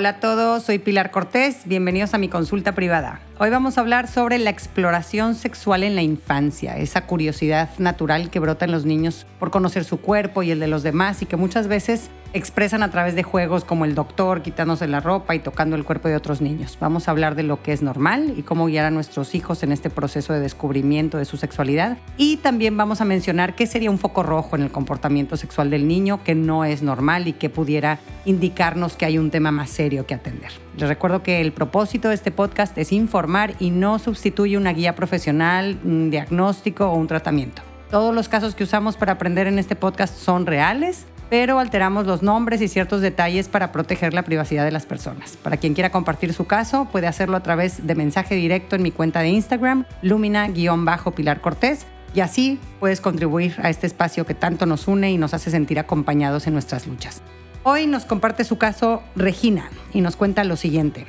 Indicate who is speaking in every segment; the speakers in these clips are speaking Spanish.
Speaker 1: Hola a todos, soy Pilar Cortés, bienvenidos a mi consulta privada. Hoy vamos a hablar sobre la exploración sexual en la infancia, esa curiosidad natural que brota en los niños por conocer su cuerpo y el de los demás y que muchas veces expresan a través de juegos como el doctor quitándose la ropa y tocando el cuerpo de otros niños. Vamos a hablar de lo que es normal y cómo guiar a nuestros hijos en este proceso de descubrimiento de su sexualidad. Y también vamos a mencionar qué sería un foco rojo en el comportamiento sexual del niño que no es normal y que pudiera indicarnos que hay un tema más serio que atender. Les recuerdo que el propósito de este podcast es informar y no sustituye una guía profesional, un diagnóstico o un tratamiento. Todos los casos que usamos para aprender en este podcast son reales pero alteramos los nombres y ciertos detalles para proteger la privacidad de las personas. Para quien quiera compartir su caso, puede hacerlo a través de mensaje directo en mi cuenta de Instagram, lumina-pilar Cortés, y así puedes contribuir a este espacio que tanto nos une y nos hace sentir acompañados en nuestras luchas. Hoy nos comparte su caso Regina y nos cuenta lo siguiente.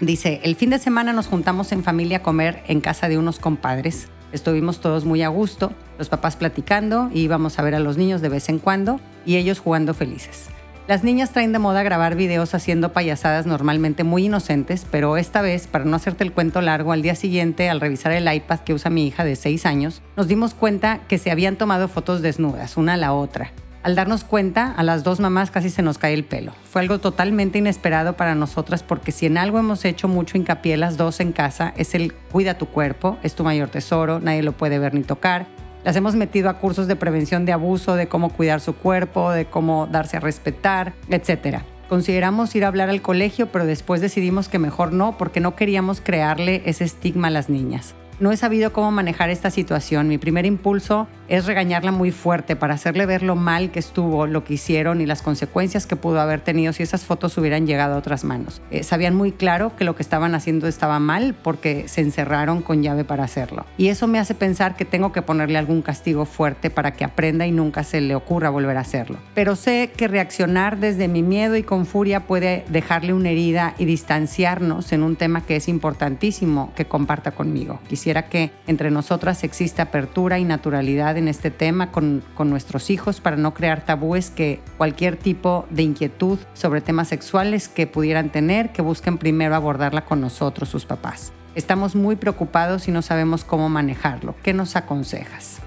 Speaker 1: Dice, el fin de semana nos juntamos en familia a comer en casa de unos compadres. Estuvimos todos muy a gusto, los papás platicando y íbamos a ver a los niños de vez en cuando y ellos jugando felices. Las niñas traen de moda grabar videos haciendo payasadas normalmente muy inocentes, pero esta vez, para no hacerte el cuento largo, al día siguiente, al revisar el iPad que usa mi hija de 6 años, nos dimos cuenta que se habían tomado fotos desnudas, una a la otra. Al darnos cuenta, a las dos mamás casi se nos cae el pelo. Fue algo totalmente inesperado para nosotras porque si en algo hemos hecho mucho hincapié las dos en casa es el cuida tu cuerpo, es tu mayor tesoro, nadie lo puede ver ni tocar. Las hemos metido a cursos de prevención de abuso, de cómo cuidar su cuerpo, de cómo darse a respetar, etc. Consideramos ir a hablar al colegio, pero después decidimos que mejor no porque no queríamos crearle ese estigma a las niñas. No he sabido cómo manejar esta situación. Mi primer impulso es regañarla muy fuerte para hacerle ver lo mal que estuvo, lo que hicieron y las consecuencias que pudo haber tenido si esas fotos hubieran llegado a otras manos. Eh, sabían muy claro que lo que estaban haciendo estaba mal porque se encerraron con llave para hacerlo. Y eso me hace pensar que tengo que ponerle algún castigo fuerte para que aprenda y nunca se le ocurra volver a hacerlo. Pero sé que reaccionar desde mi miedo y con furia puede dejarle una herida y distanciarnos en un tema que es importantísimo que comparta conmigo. Quisiera que entre nosotras exista apertura y naturalidad en este tema con, con nuestros hijos para no crear tabúes que cualquier tipo de inquietud sobre temas sexuales que pudieran tener, que busquen primero abordarla con nosotros, sus papás. Estamos muy preocupados y no sabemos cómo manejarlo. ¿Qué nos aconsejas?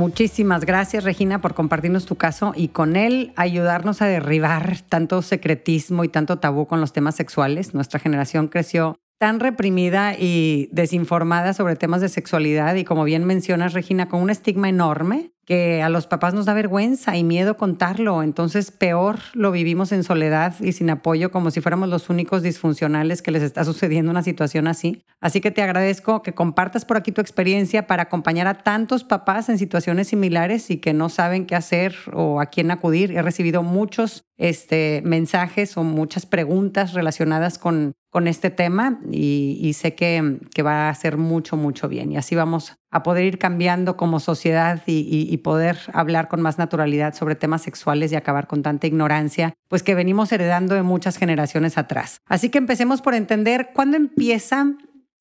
Speaker 1: Muchísimas gracias, Regina, por compartirnos tu caso y con él ayudarnos a derribar tanto secretismo y tanto tabú con los temas sexuales. Nuestra generación creció tan reprimida y desinformada sobre temas de sexualidad y como bien mencionas, Regina, con un estigma enorme que a los papás nos da vergüenza y miedo contarlo, entonces peor lo vivimos en soledad y sin apoyo como si fuéramos los únicos disfuncionales que les está sucediendo una situación así. Así que te agradezco que compartas por aquí tu experiencia para acompañar a tantos papás en situaciones similares y que no saben qué hacer o a quién acudir. He recibido muchos este, mensajes o muchas preguntas relacionadas con, con este tema y, sé que, que, va a hacer mucho, mucho bien. Y así vamos a poder ir cambiando como sociedad y, poder hablar con más naturalidad sobre temas sexuales y acabar con tanta ignorancia, pues que venimos heredando de muchas generaciones atrás. Así que empecemos por entender cuándo empieza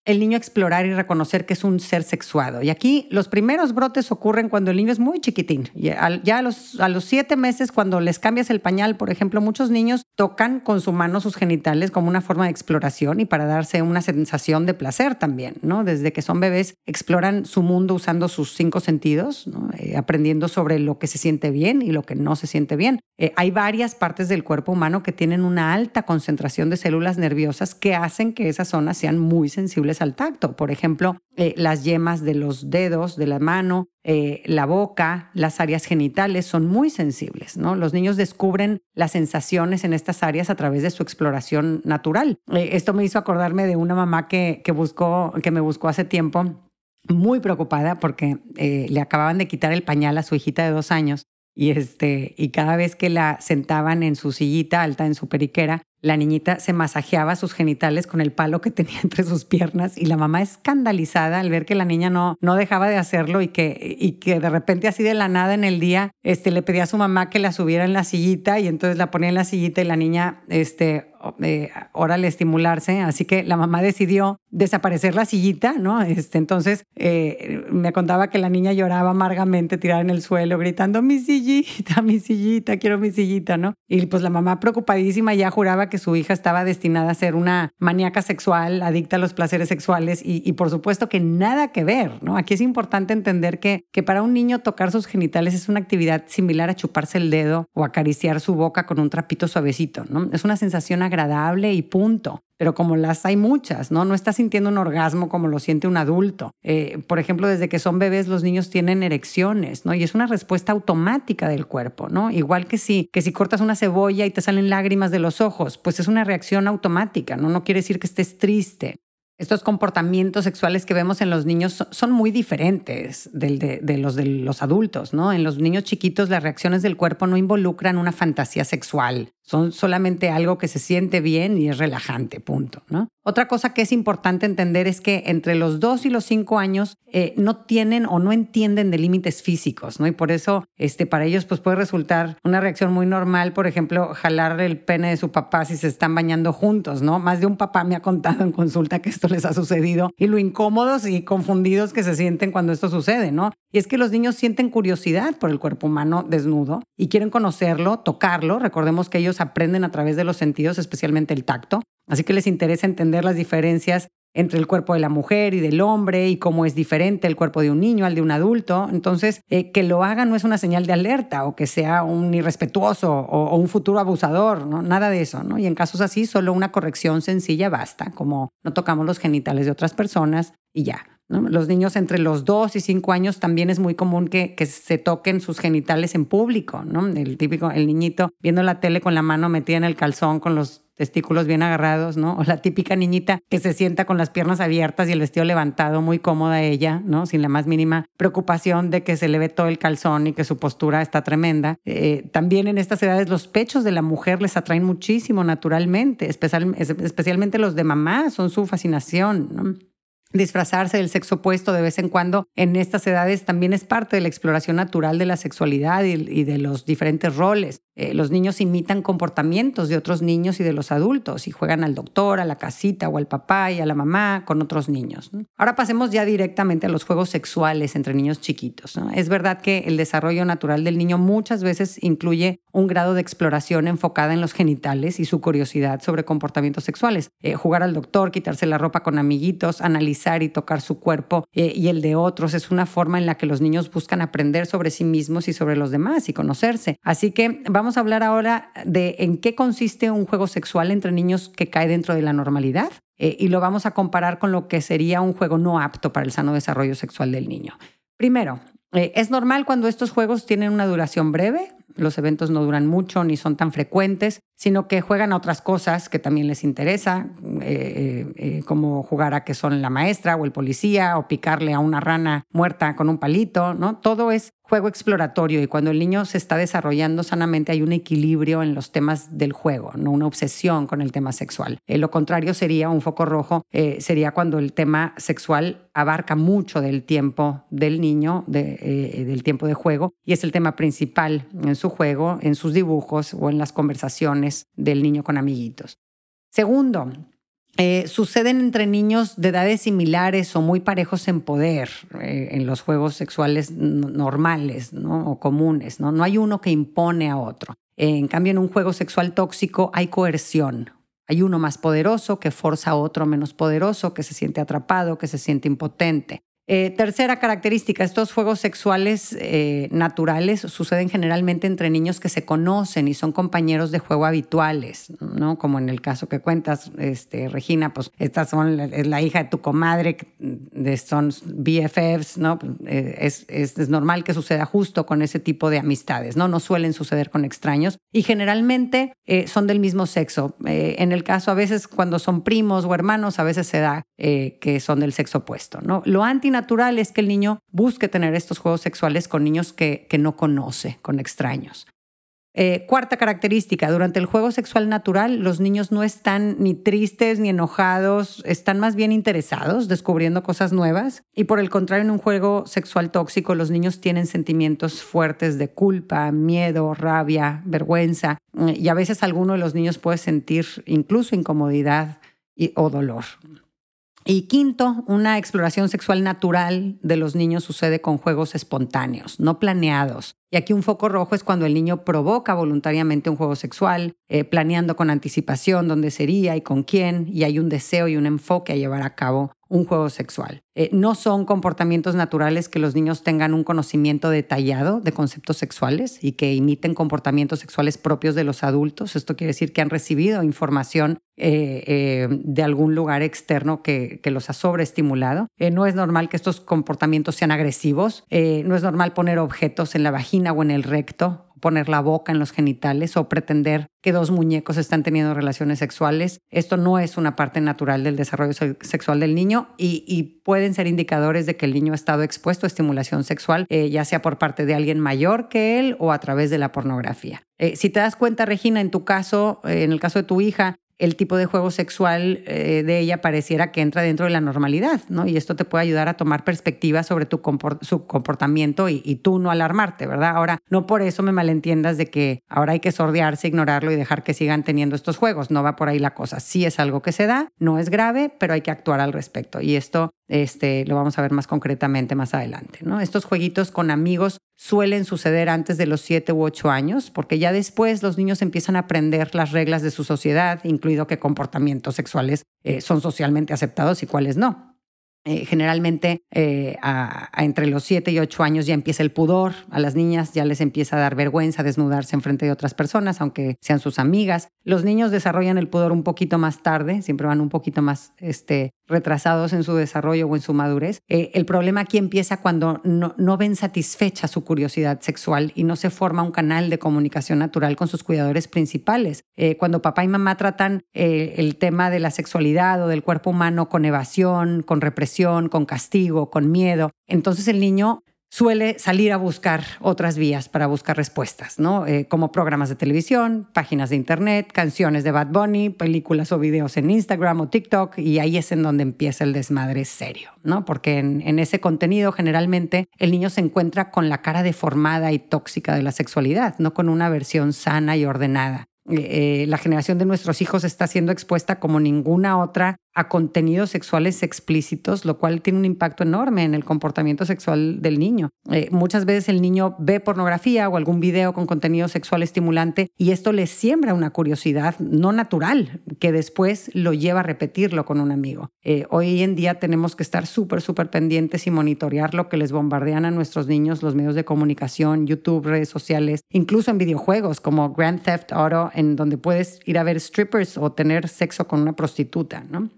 Speaker 1: el niño explorar y reconocer que es un ser sexuado. Y aquí los primeros brotes ocurren cuando el niño es muy chiquitín. Ya a los, a los siete meses, cuando les cambias el pañal, por ejemplo, muchos niños tocan con su mano sus genitales como una forma de exploración y para darse una sensación de placer también, ¿no? Desde que son bebés, exploran su mundo usando sus cinco sentidos, eh, aprendiendo sobre lo que se siente bien y lo que no se siente bien. Eh, hay varias partes del cuerpo humano que tienen una alta concentración de células nerviosas que hacen que esas zonas sean muy sensibles al tacto. Por ejemplo, eh, las yemas de los dedos, de la mano, eh, la boca, las áreas genitales son muy sensibles. ¿no? Los niños descubren las sensaciones en estas áreas a través de su exploración natural. esto me hizo acordarme de una mamá que, que, buscó, que me buscó hace tiempo muy preocupada porque le acababan de quitar el pañal a su hijita de dos años y, este, y cada vez que la sentaban en su sillita alta, en su periquera, la niñita se masajeaba sus genitales con el palo que tenía entre sus piernas y la mamá escandalizada al ver que la niña no, no dejaba de hacerlo y que, y que de repente así de la nada en el día este, le pedía a su mamá que la subiera en la sillita y entonces la ponía en la sillita y la niña este, eh, órale estimularse, así que la mamá decidió desaparecer la sillita, ¿no? Este, entonces eh, me contaba que la niña lloraba amargamente tirada en el suelo, gritando, mi sillita, mi sillita, quiero mi sillita, ¿no? Y pues la mamá preocupadísima ya juraba que su hija estaba destinada a ser una maníaca sexual, adicta a los placeres sexuales y, y por supuesto que nada que ver, ¿no? Aquí es importante entender que, que para un niño tocar sus genitales es una actividad similar a chuparse el dedo o acariciar su boca con un trapito suavecito, ¿no? Es una sensación agradable y punto. Pero como las hay muchas, ¿no? No está sintiendo un orgasmo como lo siente un adulto. Eh, por ejemplo, desde que son bebés los niños tienen erecciones, ¿no? Y es una respuesta automática del cuerpo, ¿no? Igual que si, que si cortas una cebolla y te salen lágrimas de los ojos, pues es una reacción automática, ¿no? No quiere decir que estés triste estos comportamientos sexuales que vemos en los niños son muy diferentes de, los de los adultos, ¿no? En los niños chiquitos las reacciones del cuerpo no involucran una fantasía sexual, son solamente algo que se siente bien y es relajante, punto. ¿no? Otra cosa que es importante entender es que entre los dos y los cinco años eh, no tienen o no entienden de límites físicos, ¿no? Y por eso este, para ellos pues, puede resultar una reacción muy normal, por ejemplo, jalar el pene de su papá si se están bañando juntos, ¿no? Más de un papá me ha contado en consulta que esto les ha sucedido y lo incómodos y confundidos que se sienten cuando esto sucede, ¿no? Y es que los niños sienten curiosidad por el cuerpo humano desnudo y quieren conocerlo, tocarlo. Recordemos que ellos aprenden a través de los sentidos, especialmente el tacto. Así que les interesa entender las diferencias entre el cuerpo de la mujer y del hombre y cómo es diferente el cuerpo de un niño al de un adulto. Entonces, eh, que lo hagan no es una señal de alerta o que sea un irrespetuoso o, un futuro abusador, ¿no? Nada de eso, ¿no? Y en casos así, solo una corrección sencilla basta, como no tocamos los genitales de otras personas y ya. Los niños entre los 2 y 5 años también es muy común que, se toquen sus genitales en público, ¿no? El típico, el niñito viendo la tele con la mano metida en el calzón con los testículos bien agarrados, ¿no? O la típica niñita que se sienta con las piernas abiertas y el vestido levantado, muy cómoda ella, ¿no? Sin la más mínima preocupación de que se le ve todo el calzón y que su postura está tremenda. Eh, también en estas edades los pechos de la mujer les atraen muchísimo naturalmente, especialmente los de mamá, son su fascinación, ¿no? Disfrazarse del sexo opuesto de vez en cuando en estas edades también es parte de la exploración natural de la sexualidad y, de los diferentes roles. Eh, los niños imitan comportamientos de otros niños y de los adultos y juegan al doctor, a la casita o al papá y a la mamá con otros niños. Ahora pasemos ya directamente a los juegos sexuales entre niños chiquitos. Es verdad que el desarrollo natural del niño muchas veces incluye un grado de exploración enfocada en los genitales y su curiosidad sobre comportamientos sexuales. Eh, jugar al doctor, quitarse la ropa con amiguitos, analizar y tocar su cuerpo eh, y el de otros es una forma en la que los niños buscan aprender sobre sí mismos y sobre los demás y conocerse. Así que vamos a hablar ahora de en qué consiste un juego sexual entre niños que cae dentro de la normalidad eh, y lo vamos a comparar con lo que sería un juego no apto para el sano desarrollo sexual del niño. Primero, es normal cuando estos juegos tienen una duración breve, los eventos no duran mucho ni son tan frecuentes, sino que juegan a otras cosas que también les interesa, eh, eh, eh, como jugar a que son la maestra o el policía o picarle a una rana muerta con un palito, ¿no? Todo es juego exploratorio y cuando el niño se está desarrollando sanamente hay un equilibrio en los temas del juego, no una obsesión con el tema sexual. lo contrario sería un foco rojo, sería cuando el tema sexual abarca mucho del tiempo del niño, del tiempo de juego, y es el tema principal en su juego, en sus dibujos o en las conversaciones del niño con amiguitos. Segundo, eh, suceden entre niños de edades similares o muy parejos en poder eh, en los juegos sexuales normales o comunes. ¿no? no hay uno que impone a otro. en cambio, en un juego sexual tóxico hay coerción. Hay uno más poderoso que forza a otro menos poderoso, que se siente atrapado, que se siente impotente. Eh, tercera característica, estos juegos sexuales eh, naturales suceden generalmente entre niños que se conocen y son compañeros de juego habituales, ¿no? Como en el caso que cuentas, este, Regina, pues estas son, es la hija de tu comadre, son BFFs, ¿no? Eh, es, es, normal que suceda justo con ese tipo de amistades, ¿no? No suelen suceder con extraños y generalmente son del mismo sexo. en el caso, a veces cuando son primos o hermanos, a veces se da que son del sexo opuesto, ¿no? Lo antinatural natural es que el niño busque tener estos juegos sexuales con niños que, no conoce, con extraños. Eh, cuarta característica, durante el juego sexual natural los niños no están ni tristes ni enojados, están más bien interesados, descubriendo cosas nuevas. Y por el contrario, en un juego sexual tóxico los niños tienen sentimientos fuertes de culpa, miedo, rabia, vergüenza. Y a veces alguno de los niños puede sentir incluso incomodidad o dolor. Y quinto, una exploración sexual natural de los niños sucede con juegos espontáneos, no planeados. Y aquí un foco rojo es cuando el niño provoca voluntariamente un juego sexual, eh, planeando con anticipación dónde sería y con quién, y hay un deseo y un enfoque a llevar a cabo un juego sexual. Eh, no son comportamientos naturales que los niños tengan un conocimiento detallado de conceptos sexuales y que imiten comportamientos sexuales propios de los adultos. Esto quiere decir que han recibido información eh, de algún lugar externo que, que los ha sobreestimulado. no es normal que estos comportamientos sean agresivos. no es normal poner objetos en la vagina o en el recto, poner la boca en los genitales o pretender que dos muñecos están teniendo relaciones sexuales. Esto no es una parte natural del desarrollo sexual del niño y, pueden ser indicadores de que el niño ha estado expuesto a estimulación sexual, eh, ya sea por parte de alguien mayor que él o a través de la pornografía. Eh, si te das cuenta, Regina, en tu caso, eh, en el caso de tu hija, el tipo de juego sexual eh, de ella pareciera que entra dentro de la normalidad, ¿no? Y esto te puede ayudar a tomar perspectiva sobre tu su comportamiento y, tú no alarmarte, ¿verdad? Ahora, no por eso me malentiendas de que ahora hay que sordearse, ignorarlo y dejar que sigan teniendo estos juegos. No va por ahí la cosa. Sí es algo que se da, no es grave, pero hay que actuar al respecto. Y esto este, lo vamos a ver más concretamente más adelante. ¿no? Estos jueguitos con amigos suelen suceder antes de los 7 u 8 años, porque ya después los niños empiezan a aprender las reglas de su sociedad, incluido qué comportamientos sexuales eh, son socialmente aceptados y cuáles no. Eh, generalmente eh, entre los 7 y 8 años ya empieza el pudor, a las niñas ya les empieza a dar vergüenza desnudarse en frente de otras personas, aunque sean sus amigas. Los niños desarrollan el pudor un poquito más tarde, siempre van un poquito más este, retrasados en su desarrollo o en su madurez. Eh, el problema aquí empieza cuando no, no, ven satisfecha su curiosidad sexual y no se forma un canal de comunicación natural con sus cuidadores principales. cuando papá y mamá tratan el tema de la sexualidad o del cuerpo humano con evasión, con represión, con castigo, con miedo. Entonces el niño suele salir a buscar otras vías para buscar respuestas, ¿no? Eh, como programas de televisión, páginas de internet, canciones de Bad Bunny, películas o videos en Instagram o TikTok, y ahí es en donde empieza el desmadre serio, ¿no? Porque en, ese contenido generalmente el niño se encuentra con la cara deformada y tóxica de la sexualidad, no con una versión sana y ordenada. Eh, la generación de nuestros hijos está siendo expuesta como ninguna otra a contenidos sexuales explícitos, lo cual tiene un impacto enorme en el comportamiento sexual del niño. Eh, muchas veces el niño ve pornografía o algún video con contenido sexual estimulante y esto le siembra una curiosidad no natural que después lo lleva a repetirlo con un amigo. Eh, hoy en día tenemos que estar súper, súper pendientes y monitorear lo que les bombardean a nuestros niños los medios de comunicación, YouTube, redes sociales, incluso en videojuegos como Grand Theft Auto, en donde puedes ir a ver strippers o tener sexo con una prostituta, ¿no?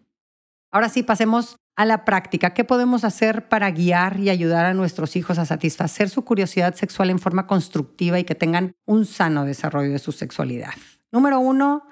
Speaker 1: Ahora sí, pasemos a la práctica. ¿Qué podemos hacer para guiar y ayudar a nuestros hijos a satisfacer su curiosidad sexual en forma constructiva y que tengan un sano desarrollo de su sexualidad? Número uno,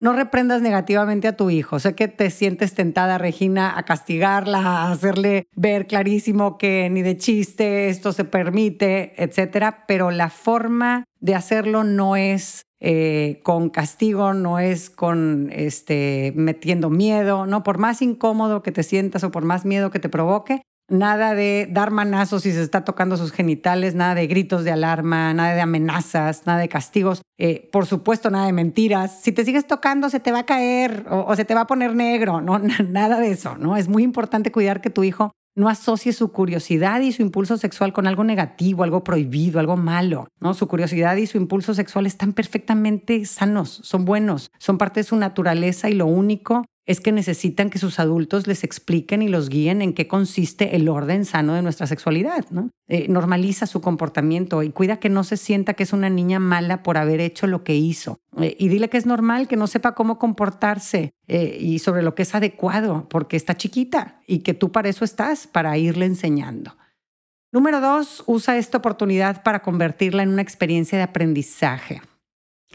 Speaker 1: no reprendas negativamente a tu hijo. Sé que te sientes tentada, Regina, a castigarla, a hacerle ver clarísimo que ni de chiste esto se permite, etcétera, pero la forma de hacerlo no es eh, con castigo, no es con este, metiendo miedo, ¿no? Por más incómodo que te sientas o por más miedo que te provoque, nada de dar manazos si se está tocando sus genitales, nada de gritos de alarma, nada de amenazas, nada de castigos, eh, por supuesto nada de mentiras. Si te sigues tocando se te va a caer o, o, se te va a poner negro, no, nada de eso, ¿no? Es muy importante cuidar que tu hijo no asocie su curiosidad y su impulso sexual con algo negativo, algo prohibido, algo malo. ¿no? Su curiosidad y su impulso sexual están perfectamente sanos, son buenos, son parte de su naturaleza y lo único es que necesitan que sus adultos les expliquen y los guíen en qué consiste el orden sano de nuestra sexualidad. ¿no? Eh, normaliza su comportamiento y cuida que no se sienta que es una niña mala por haber hecho lo que hizo. Eh, y dile que es normal que no sepa cómo comportarse eh, y sobre lo que es adecuado, porque está chiquita y que tú para eso estás, para irle enseñando. Número dos, usa esta oportunidad para convertirla en una experiencia de aprendizaje.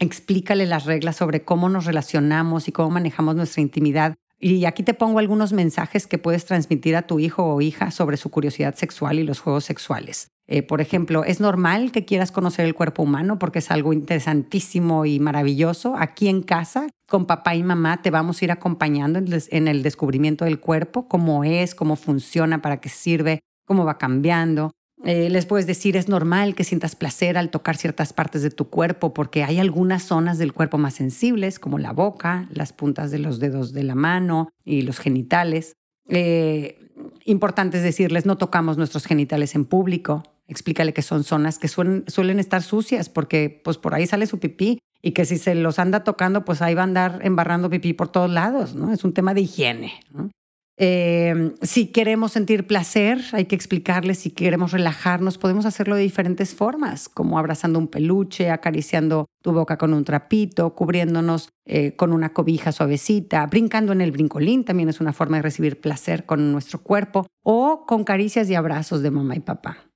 Speaker 1: Explícale las reglas sobre cómo nos relacionamos y cómo manejamos nuestra intimidad. Y aquí te pongo algunos mensajes que puedes transmitir a tu hijo o hija sobre su curiosidad sexual y los juegos sexuales. Eh, por ejemplo, ¿es normal que quieras conocer el cuerpo humano porque es algo interesantísimo y maravilloso? Aquí en casa, con papá y mamá, te vamos a ir acompañando en el descubrimiento del cuerpo, cómo es, cómo funciona, para qué sirve, cómo va cambiando. Eh, les puedes decir, es normal que sientas placer al tocar ciertas partes de tu cuerpo porque hay algunas zonas del cuerpo más sensibles, como la boca, las puntas de los dedos de la mano y los genitales. Eh, importante es decirles, no tocamos nuestros genitales en público. Explícale que son zonas que suelen, suelen estar sucias porque pues por ahí sale su pipí y que si se los anda tocando, pues ahí va a andar embarrando pipí por todos lados, ¿no? Es un tema de higiene. Eh, si queremos sentir placer, hay que explicarles. Si queremos relajarnos, podemos hacerlo de diferentes formas, como abrazando un peluche, acariciando tu boca con un trapito, cubriéndonos eh, con una cobija suavecita, brincando en el brincolín, también es una forma de recibir placer con nuestro cuerpo, o con caricias y abrazos de mamá y papá.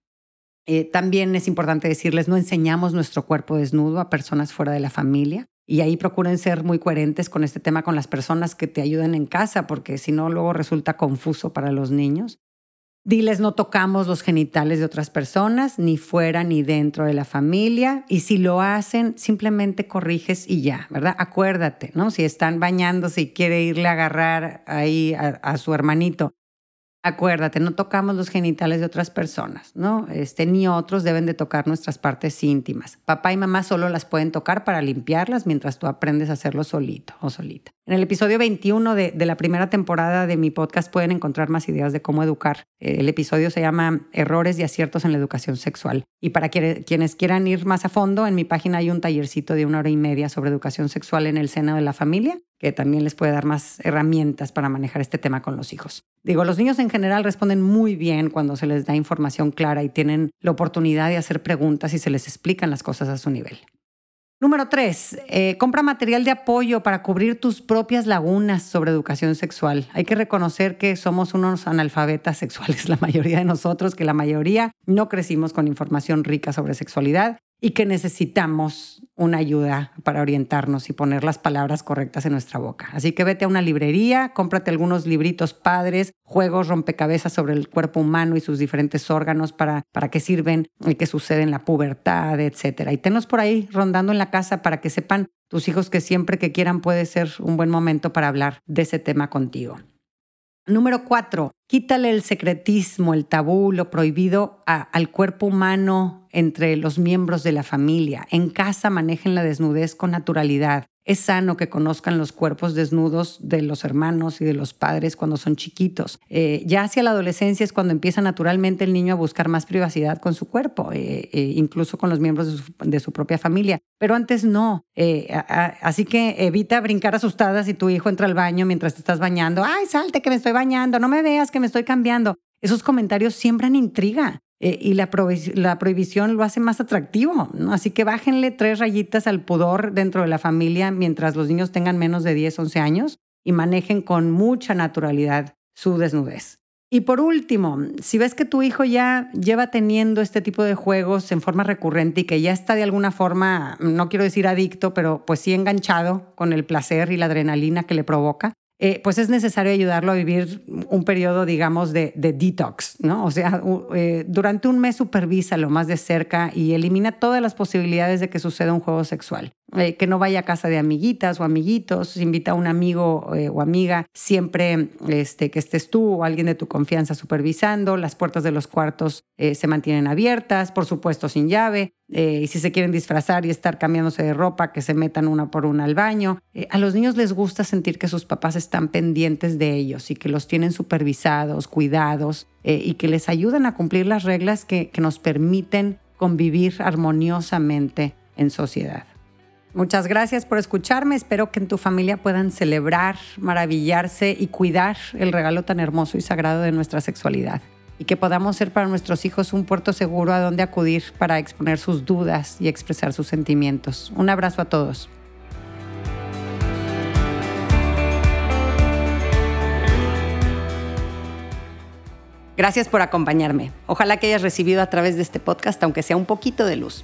Speaker 1: Eh, también es importante decirles, no enseñamos nuestro cuerpo desnudo a personas fuera de la familia. Y ahí procuren ser muy coherentes con este tema con las personas que te ayuden en casa, porque si no, luego resulta confuso para los niños. Diles no tocamos los genitales de otras personas, ni fuera ni dentro de la familia. Y si lo hacen, simplemente corriges y ya, ¿verdad? Acuérdate, ¿no? Si están bañándose y quiere irle a agarrar ahí a su hermanito, acuérdate, no tocamos los genitales de otras personas, ¿no? Este, ni otros deben de tocar nuestras partes íntimas. Papá y mamá solo las pueden tocar para limpiarlas mientras tú aprendes a hacerlo solito o solita. En el episodio 21 de, la primera temporada de mi podcast pueden encontrar más ideas de cómo educar. El episodio se llama Errores y aciertos en la educación sexual. Y para quienes quieran ir más a fondo, en mi página hay un tallercito de una hora y media sobre educación sexual en el seno de la familia que también les puede dar más herramientas para manejar este tema con los hijos. Digo, los niños en general responden muy bien cuando se les da información clara y tienen la oportunidad de hacer preguntas y se les explican las cosas a su nivel. Número tres, eh, compra material de apoyo para cubrir tus propias lagunas sobre educación sexual. Hay que reconocer que somos unos analfabetas sexuales, la mayoría de nosotros, que la mayoría no crecimos con información rica sobre sexualidad y que necesitamos una ayuda para orientarnos y poner las palabras correctas en nuestra boca. Así que vete a una librería, cómprate algunos libritos padres, juegos, rompecabezas sobre el cuerpo humano y sus diferentes órganos para, para qué sirven y qué sucede en la pubertad, etc. Y tenlos por ahí rondando en la casa para que sepan tus hijos que siempre que quieran puede ser un buen momento para hablar de ese tema contigo. Número cuatro, quítale el secretismo, el tabú, lo prohibido al cuerpo humano entre los miembros de la familia. En casa manejen la desnudez con naturalidad. Es sano que conozcan los cuerpos desnudos de los hermanos y de los padres cuando son chiquitos. Eh, ya hacia la adolescencia es cuando empieza naturalmente el niño a buscar más privacidad con su cuerpo, eh, eh, incluso con los miembros de su, propia familia. Pero antes no. así que evita brincar asustadas si tu hijo entra al baño mientras te estás bañando. Ay, salte que me estoy bañando, no me veas que me estoy cambiando. Esos comentarios siembran intriga. Eh, y la, prohibición lo hace más atractivo. Así que bájenle tres rayitas al pudor dentro de la familia mientras los niños tengan menos de 10, 11 años y manejen con mucha naturalidad su desnudez. Y por último, si ves que tu hijo ya lleva teniendo este tipo de juegos en forma recurrente y que ya está de alguna forma, no quiero decir adicto, pero pues sí enganchado con el placer y la adrenalina que le provoca, eh, pues es necesario ayudarlo a vivir un periodo, digamos, de, detox, ¿no? O sea, eh, durante un mes supervisa lo más de cerca y elimina todas las posibilidades de que suceda un juego sexual. Eh, que no vaya a casa de amiguitas o amiguitos, invita a un amigo o amiga, siempre este, que estés tú o alguien de tu confianza supervisando, las puertas de los cuartos se mantienen abiertas, por supuesto sin llave, eh, y si se quieren disfrazar y estar cambiándose de ropa, que se metan una por una al baño. Eh, a los niños les gusta sentir que sus papás están pendientes de ellos y que los tienen supervisados, cuidados eh, y que les ayudan a cumplir las reglas que, que nos permiten convivir armoniosamente en sociedad. Muchas gracias por escucharme. Espero que en tu familia puedan celebrar, maravillarse y cuidar el regalo tan hermoso y sagrado de nuestra sexualidad y que podamos ser para nuestros hijos un puerto seguro a donde acudir para exponer sus dudas y expresar sus sentimientos. Un abrazo a todos. Gracias por acompañarme. Ojalá que hayas recibido a través de este podcast, aunque sea un poquito de luz.